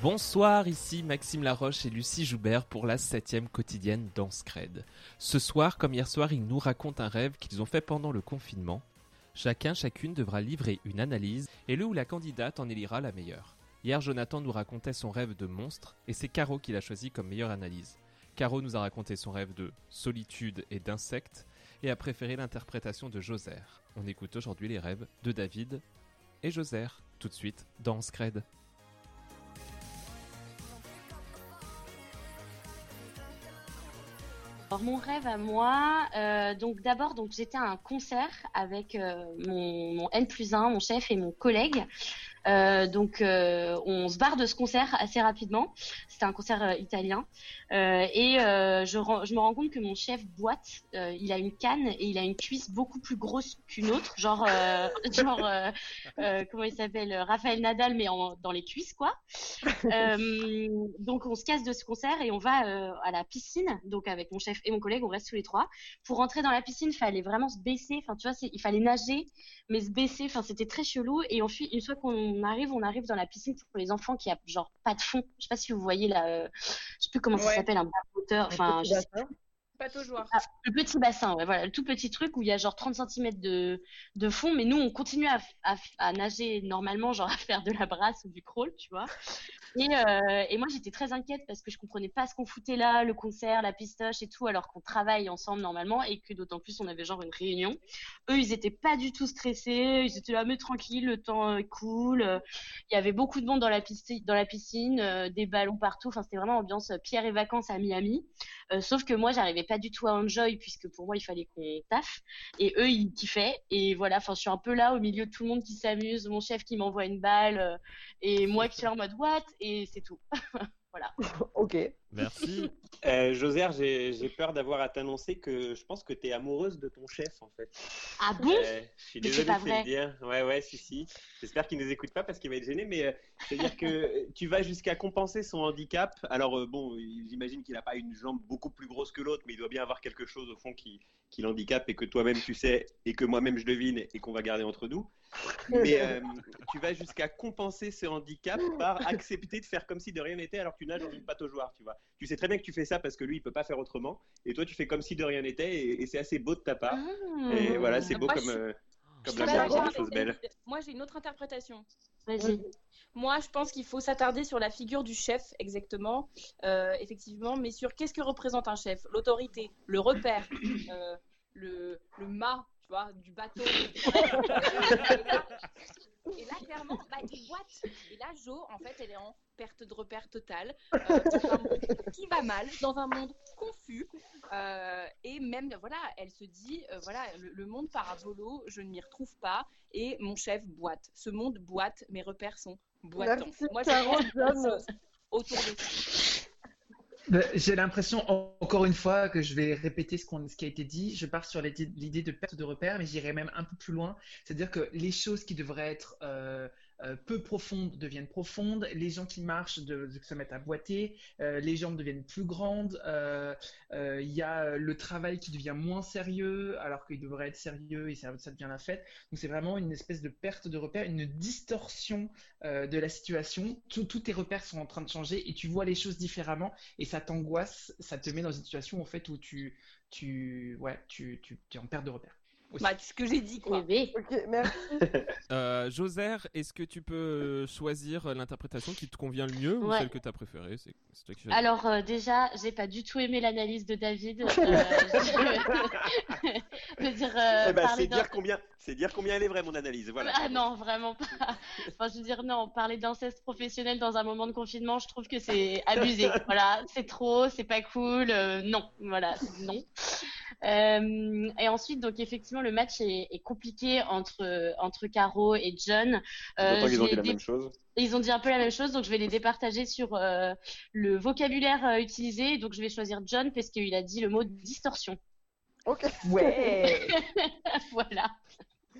Bonsoir, ici Maxime Laroche et Lucie Joubert pour la septième quotidienne dans Scred. Ce soir, comme hier soir, ils nous racontent un rêve qu'ils ont fait pendant le confinement. Chacun, chacune devra livrer une analyse et le ou la candidate en élira la meilleure. Hier, Jonathan nous racontait son rêve de monstre et c'est Caro qui l'a choisi comme meilleure analyse. Caro nous a raconté son rêve de solitude et d'insectes et a préféré l'interprétation de Joser. On écoute aujourd'hui les rêves de David et Joser, tout de suite dans Scred. Mon rêve à moi, euh, donc d'abord donc j'étais à un concert avec euh, mon, mon N plus 1, mon chef et mon collègue. Euh, donc on se barre de ce concert assez rapidement. C'était un concert euh, italien Euh, et euh, je, me rends compte que mon chef boite. Il a une canne et il a une cuisse beaucoup plus grosse qu'une autre, genre genre comment il s'appelle Raphaël Nadal mais en, dans les cuisses quoi. Donc on se casse de ce concert et on va à la piscine. Donc avec mon chef et mon collègue, on reste tous les trois. Pour rentrer dans la piscine, fallait vraiment se baisser. Enfin tu vois, il fallait nager, mais se baisser. Enfin c'était très chelou. Et ensuite, une fois qu'on arrive, on arrive dans la piscine pour les enfants qui a genre pas de fond. Je sais pas si vous voyez là, euh, je sais plus comment ça s'appelle, un moteur. Enfin je sais Pas ah, le petit bassin, voilà, le tout petit truc où il y a genre 30 cm de, fond, mais nous on continue à, nager normalement, genre à faire de la brasse ou du crawl, tu vois. Et, euh, et moi j'étais très inquiète parce que je comprenais pas ce qu'on foutait là, le concert, la pistoche et tout, alors qu'on travaille ensemble normalement et que d'autant plus on avait genre une réunion. Eux ils étaient pas du tout stressés, ils étaient là mais tranquille, le temps est cool. Euh, Il y avait beaucoup de monde dans la piscine, euh, des ballons partout. Enfin c'était vraiment ambiance pierre et vacances à Miami. Euh, sauf que moi, j'arrivais pas du tout à enjoy puisque pour moi, il fallait qu'on taffe. Et eux, ils kiffaient. Et voilà, enfin, je suis un peu là au milieu de tout le monde qui s'amuse, mon chef qui m'envoie une balle euh, et moi qui suis en mode what? Et c'est tout. voilà. Ok. Merci. Euh, Joser, j'ai j'ai peur d'avoir à t'annoncer que je pense que tu es amoureuse de ton chef en fait. Ah bon? Euh, je suis Mais désolé de le dire. Ouais, ouais, si, si. J'espère qu'il ne nous écoute pas parce qu'il va être gêné, mais euh, c'est-à-dire que tu vas jusqu'à compenser son handicap. Alors, euh, bon, j'imagine qu'il n'a pas une jambe beaucoup plus grosse que l'autre, mais il doit bien avoir quelque chose au fond qui, qui l'handicape et que toi-même tu sais et que moi-même je devine et qu'on va garder entre nous. Mais euh, tu vas jusqu'à compenser ce handicap par accepter de faire comme si de rien n'était alors que tu nages dans une pataugeoire, tu vois. Tu sais très bien que tu fais ça parce que lui, il peut pas faire autrement, et toi, tu fais comme si de rien n'était, et, et c'est assez beau de ta part. Ah. Et voilà, c'est beau Moi, comme, euh, comme la des choses belles. Moi, j'ai une autre interprétation. Vas-y. Moi, je pense qu'il faut s'attarder sur la figure du chef, exactement, euh, effectivement, mais sur qu'est-ce que représente un chef? L'autorité, le repère, euh, le, le mât, tu vois, du bateau. Et là, clairement, bah, il boite. Et là, Jo, en fait, elle est en perte de repère totale, euh, dans un monde qui va mal, dans un monde confus. euh, et même, voilà, elle se dit, euh, voilà, le, le monde part à volo, je ne m'y retrouve pas, et mon chef boite. Ce monde boite, mes repères sont boitants. Moi, John. autour de ça. Ben, J'ai l'impression, en- encore une fois, que je vais répéter ce, qui a été dit. Je pars sur l'idée de perte de repère, mais j'irai même un peu plus loin. C'est-à-dire que les choses qui devraient être euh, euh, peu profondes deviennent profondes. Les gens qui marchent de, se mettent à boiter. euh, les jambes deviennent plus grandes. euh, Il y a le travail qui devient moins sérieux, alors qu'il devrait être sérieux et ça, ça devient la fête. Donc c'est vraiment une espèce de perte de repère, une distorsion de la situation. Tous tes repères sont en train de changer et tu vois les choses différemment et ça t'angoisse, ça te met dans une situation en fait où tu, tu, ouais, tu, tu, tu es en perte de repère. Bah, ce que j'ai dit, quoi. Ok, merci. Euh, Joser, est-ce que tu peux euh, choisir l'interprétation qui te convient le mieux ou celle que tu as préférée? C'est c'est. Alors euh, déjà, j'ai pas du tout aimé l'analyse de David. Euh, dire, euh, Eh ben, c'est dire combien, c'est dire combien elle est vraie mon analyse. Voilà. Ah non, vraiment pas. Enfin, je veux dire, non, parler d'inceste professionnel dans un moment de confinement, je trouve que c'est abusé. Voilà, c'est trop, c'est pas cool. euh, non, voilà, non. Euh, et ensuite, donc effectivement, le match est, est compliqué entre, entre Caro et John. Euh, je ont dit la même chose. Ils ont dit un peu la même chose, donc je vais les départager sur euh, le vocabulaire utilisé. Donc je vais choisir John parce qu'il a dit le mot distorsion. Ok. Ouais. voilà.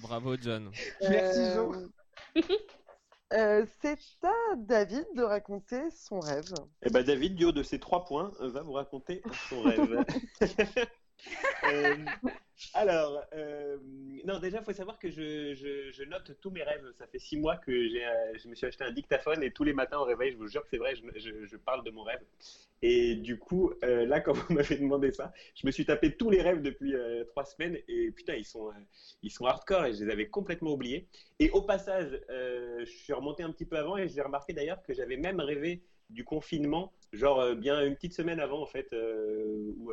Bravo, John. Merci, Euh, Jo. euh, c'est à David de raconter son rêve. Eh ben David, du haut de ces trois points, euh, va vous raconter son rêve. Euh, alors, euh, non, déjà, il faut savoir que je, note tous mes rêves. Ça fait six mois que euh, je me suis acheté un dictaphone et tous les matins au réveil, je vous jure que c'est vrai, je, parle de mon rêve. Et du coup, euh, là, quand vous m'avez demandé ça, je me suis tapé tous les rêves depuis trois semaines et putain, ils sont, ils sont hardcore et je les avais complètement oubliés. Et au passage, je suis remonté un petit peu avant et j'ai remarqué d'ailleurs que j'avais même rêvé du confinement, genre bien une petite semaine avant en fait. où,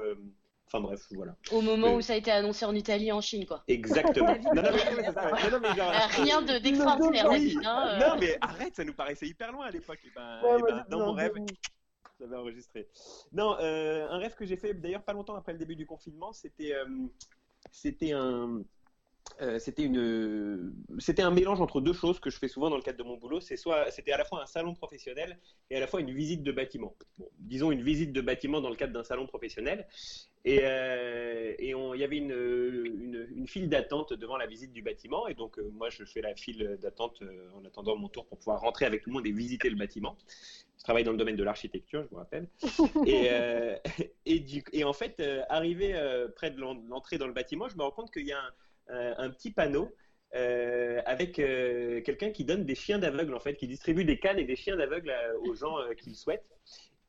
Enfin bref, voilà. Au moment où ça a été annoncé en Italie et en Chine, quoi. Exactement. non, non, mais, non, mais c'est ça, ouais. Non, non, mais genre- rien de- d'extraordinaire, Oui. David, hein, euh. Non, mais arrête, ça nous paraissait hyper loin à l'époque. Et ben, Ouais, et ouais, ben, dans mon un rêve, j'avais enregistré. Non, euh, un rêve que j'ai fait d'ailleurs pas longtemps après le début du confinement, c'était euh, c'était un euh, c'était une c'était un mélange entre deux choses que je fais souvent dans le cadre de mon boulot. C'est soit c'était à la fois un salon professionnel et à la fois une visite de bâtiment. Bon, disons une visite de bâtiment dans le cadre d'un salon professionnel. Et, euh, et on- il y avait une, une, une file d'attente devant la visite du bâtiment. Et donc, euh, moi, je fais la file d'attente euh, en attendant mon tour pour pouvoir rentrer avec tout le monde et visiter le bâtiment. Je travaille dans le domaine de l'architecture, je vous rappelle. Et, et, du- et en fait, arrivé près de l'en- l'entrée dans le bâtiment, je me rends compte qu'il y a un, petit panneau euh, avec euh, quelqu'un qui donne des chiens d'aveugle, en fait, qui distribue des cannes et des chiens d'aveugle aux gens euh, qui le souhaitent.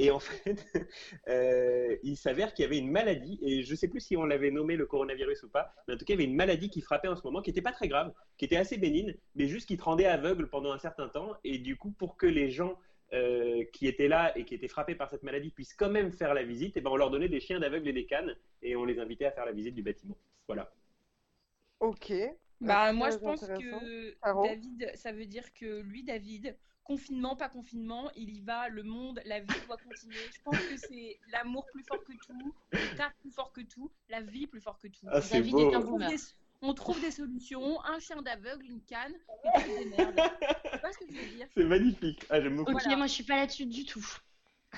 Et en fait, euh, il s'avère qu'il y avait une maladie, et je ne sais plus si on l'avait nommé le coronavirus ou pas, mais en tout cas, il y avait une maladie qui frappait en ce moment, qui n'était pas très grave, qui était assez bénigne, mais juste qui te rendait aveugle pendant un certain temps. Et du coup, pour que les gens euh, qui étaient là et qui étaient frappés par cette maladie puissent quand même faire la visite, et ben on leur donnait des chiens d'aveugle et des cannes, et on les invitait à faire la visite du bâtiment. Voilà. Ok. Bah, moi, je pense que Caro David, ça veut dire que lui, David, confinement, pas confinement, il y va, le monde, la vie doit continuer. Je pense que c'est l'amour plus fort que tout, le taf plus fort que tout, la vie plus fort que tout. Ah, c'est David beau. est un On trouve, des, on trouve des solutions, un chien d'aveugle, une canne, et tu te démerdes. Tu vois ce que je veux dire? C'est magnifique. Ah, j'aime beaucoup. Ok, Voilà. moi je suis pas là-dessus du tout.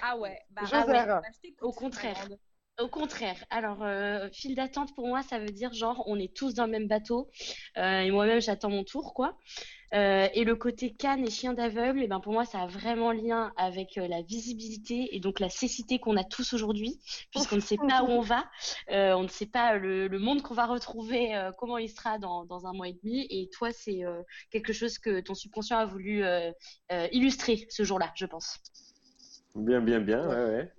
Ah ouais, bah, ah ouais, bah, Au contraire. Au contraire. Alors, euh, file d'attente pour moi, ça veut dire genre on est tous dans le même bateau euh, et moi-même j'attends mon tour, quoi. Euh, et le côté canne et chien d'aveugle, eh ben pour moi ça a vraiment lien avec euh, la visibilité et donc la cécité qu'on a tous aujourd'hui, puisqu'on ne sait pas où on va, euh, on ne sait pas le, le monde qu'on va retrouver, euh, comment il sera dans, dans un mois et demi. Et toi, c'est euh, quelque chose que ton subconscient a voulu euh, euh, illustrer ce jour-là, je pense. Bien, bien, bien. Ouais, ouais.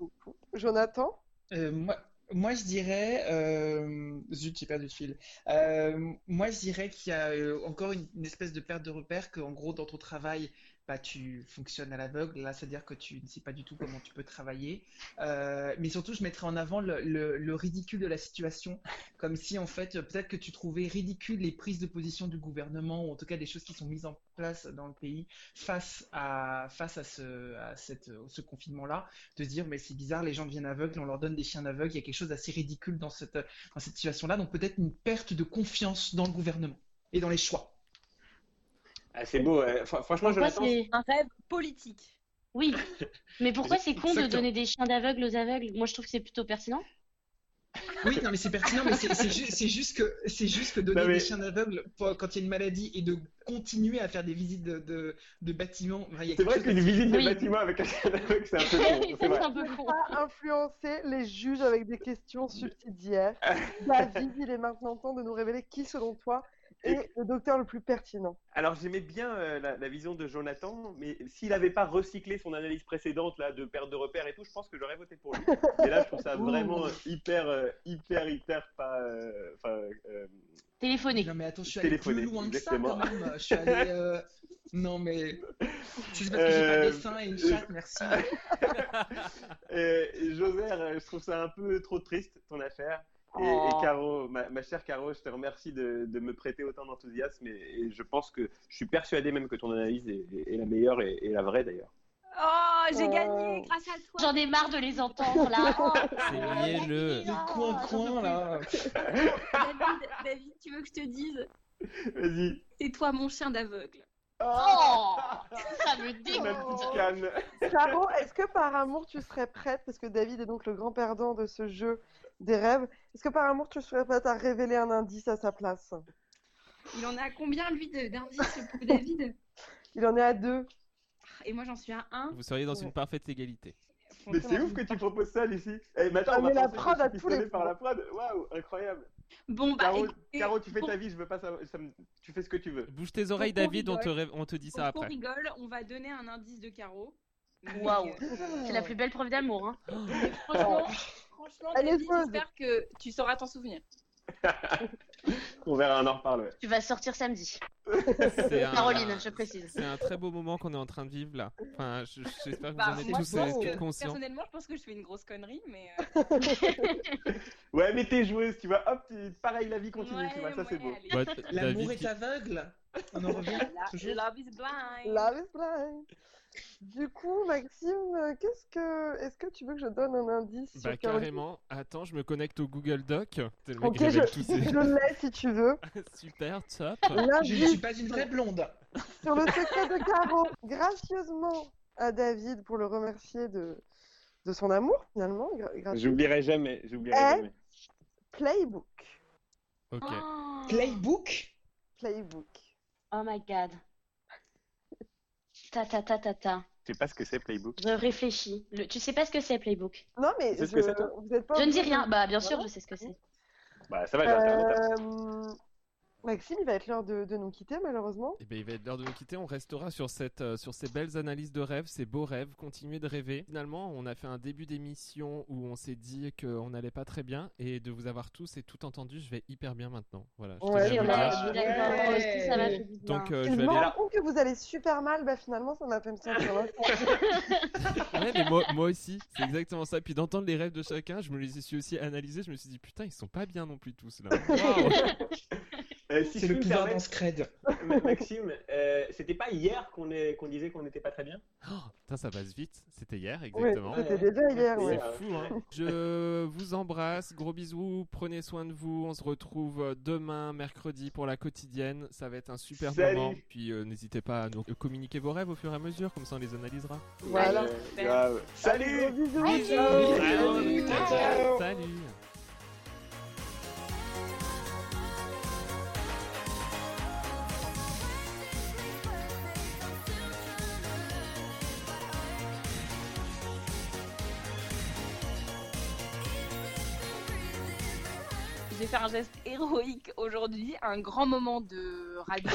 Jonathan moi, moi, je dirais. euh, Zut, j'ai perdu le fil. Euh, moi, je dirais qu'il y a euh, encore une, une espèce de perte de repère, qu'en gros, dans ton travail, bah, tu fonctionnes à l'aveugle. Là, c'est-à-dire que tu ne sais pas du tout comment tu peux travailler. Euh, mais surtout, je mettrais en avant le, le- le ridicule de la situation, comme si, en fait, peut-être que tu trouvais ridicule les prises de position du gouvernement, ou en tout cas des choses qui sont mises en place dans le pays face à, ce, confinement-là, de dire, mais c'est bizarre, les gens deviennent aveugles, on leur donne des chiens d'aveugles, il y a quelque chose d'assez ridicule dans cette situation-là, donc peut-être une perte de confiance dans le gouvernement et dans les choix. Ah, c'est beau. Franchement, Pourquoi Jonathan. c'est- Un rêve politique. Oui, mais pourquoi c'est con de donner des chiens d'aveugle aux aveugles? Moi, je trouve que c'est plutôt pertinent. Oui, non, mais c'est pertinent, mais c'est c'est ju- c'est juste que c'est juste que donner mais- des chiens d'aveugles quand il y a une maladie et de continuer à faire des visites de, de, de bâtiments. enfin, C'est vrai qu'une visite de Oui. bâtiment avec un chien d'aveugle, c'est un peu con. C'est un peu con. Pas influencer les juges avec des questions subsidiaires. David, il est maintenant temps de nous révéler qui, selon toi, est le docteur le plus pertinent. Alors j'aimais bien euh, la, la vision de Jonathan, mais s'il n'avait pas recyclé son analyse précédente là de perte de repères et tout, je pense que j'aurais voté pour lui. Et là, je trouve ça vraiment hyper, euh, hyper, hyper pas. euh, euh. Non, mais attends, je suis allé Téléphoner, plus loin que ça quand même. Je suis allé. euh, Non, mais. C'est parce que j'ai pas Euh, des seins et une chatte, merci. euh, Joser, euh, je trouve ça un peu trop triste ton affaire. Et, et Oh. Caro, ma, ma chère Caro, je te remercie de, de me prêter autant d'enthousiasme et, et je pense que je suis persuadé même que ton analyse est, est la meilleure et, et la vraie d'ailleurs. Oh, j'ai Oh. gagné grâce à toi. J'en ai marre de les entendre là. Oh. C'est mielleux. Le coin-coin là. David, David, tu veux que je te dise Vas-y. C'est toi mon chien d'aveugle. Oh, ça me dégoûte. Caro, est-ce que par amour tu serais prête, parce que David est donc le grand perdant de ce jeu des rêves, est-ce que par amour tu serais prête à révéler un indice à sa place? Il en a combien lui de- d'indices pauvre David? Il en est à deux. Et moi j'en suis à un. Vous seriez dans une parfaite égalité. Mais c'est ouf que tu proposes ça, Lucie. Eh, mais attends, on la prod suis tous les par la prod. Waouh, incroyable. Bon bah Caro, écoutez, Caro, tu fais ta vie, je veux pas savoir. ça me- Tu fais ce que tu veux. Bouge tes oreilles, David, on te, ré- on te dit ça après. rigole, on va donner un indice de Caro. Waouh. euh, C'est la plus belle preuve d'amour. Hein. franchement, franchement j'espère que tu sauras t'en souvenir. On verra, on en reparle. ouais. Tu vas sortir samedi. C'est un- Caroline, je précise. C'est un très beau moment qu'on est en train de vivre là. Enfin, je- j'espère que Bah, vous en êtes tous euh, que- conscients. Personnellement, je pense que je fais une grosse connerie, mais. euh, Ouais, mais t'es joueuse, tu vois. Hop, pareil, la vie continue, tu vois. ouais, Ça, c'est beau. Bah, L'amour David, est aveugle. On en revient toujours. Love is blind. Love is blind. Du coup, Maxime, qu'est-ce que, est-ce que tu veux que je donne un indice bah sur carrément. Attends, je me connecte au Google Doc. C'est le mec Ok, je, révèle tous ses- je l'ai si tu veux. Super, top. Je ne suis pas une vraie blonde. sur le secret de Caro, gracieusement à David pour le remercier de, de son amour, finalement. gra- gratuit. J'oublierai jamais, j'oublierai Eh jamais. Playbook. Ok. Oh, Playbook? Playbook. oh my god. Ta ta ta ta ta. Je sais pas ce que c'est Playbook. Je réfléchis. Le- Tu sais pas ce que c'est Playbook Non, mais Tu je... ce que c'est, toi vous êtes pas Je ne dis rien. Bah bien sûr, Voilà. je sais ce que c'est. Bah, ça va, j'ai. Euh, Maxime, il va être l'heure de, de nous quitter, malheureusement. Et ben, il va être l'heure de nous quitter. On restera sur, cette, euh, sur ces belles analyses de rêves, ces beaux rêves. Continuer de rêver. Finalement, on a fait un début d'émission où on s'est dit qu'on n'allait pas très bien. Et de vous avoir tous et tout entendu, je vais hyper bien maintenant. Voilà. je Ouais, on a- ça bien. Donc, euh, Si je me aller rends compte que vous allez super mal, bah finalement, ça m'a fait me sentir. Ouais, mais moi, moi aussi, c'est exactement ça. Puis d'entendre les rêves de chacun, je me les suis aussi analysés. Je me suis dit, putain, ils sont pas bien non plus tous là. Waouh. Euh, si C'est le permettre, dans Scred. Ma- Maxime, euh, c'était pas hier qu'on est- qu'on disait qu'on n'était pas très bien? Oh, putain, ça passe vite. C'était hier, Ouais, exactement. c'était déjà hier, ouais. C'est fou, hein. Je vous embrasse, gros bisous, prenez soin de vous. On se retrouve demain, mercredi, pour la quotidienne. Ça va être un super Salut. moment. Puis euh, n'hésitez pas à nous communiquer vos rêves au fur et à mesure, comme ça on les analysera. Voilà. Euh. Salut Gros bisous. Ciao. Salut Je vais faire un geste héroïque aujourd'hui, un grand moment de radio.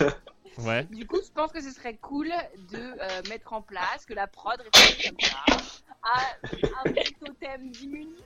Ouais. Du coup, je pense que ce serait cool de euh, mettre en place que la prod réfléchisse comme ça à un petit totem d'immunité.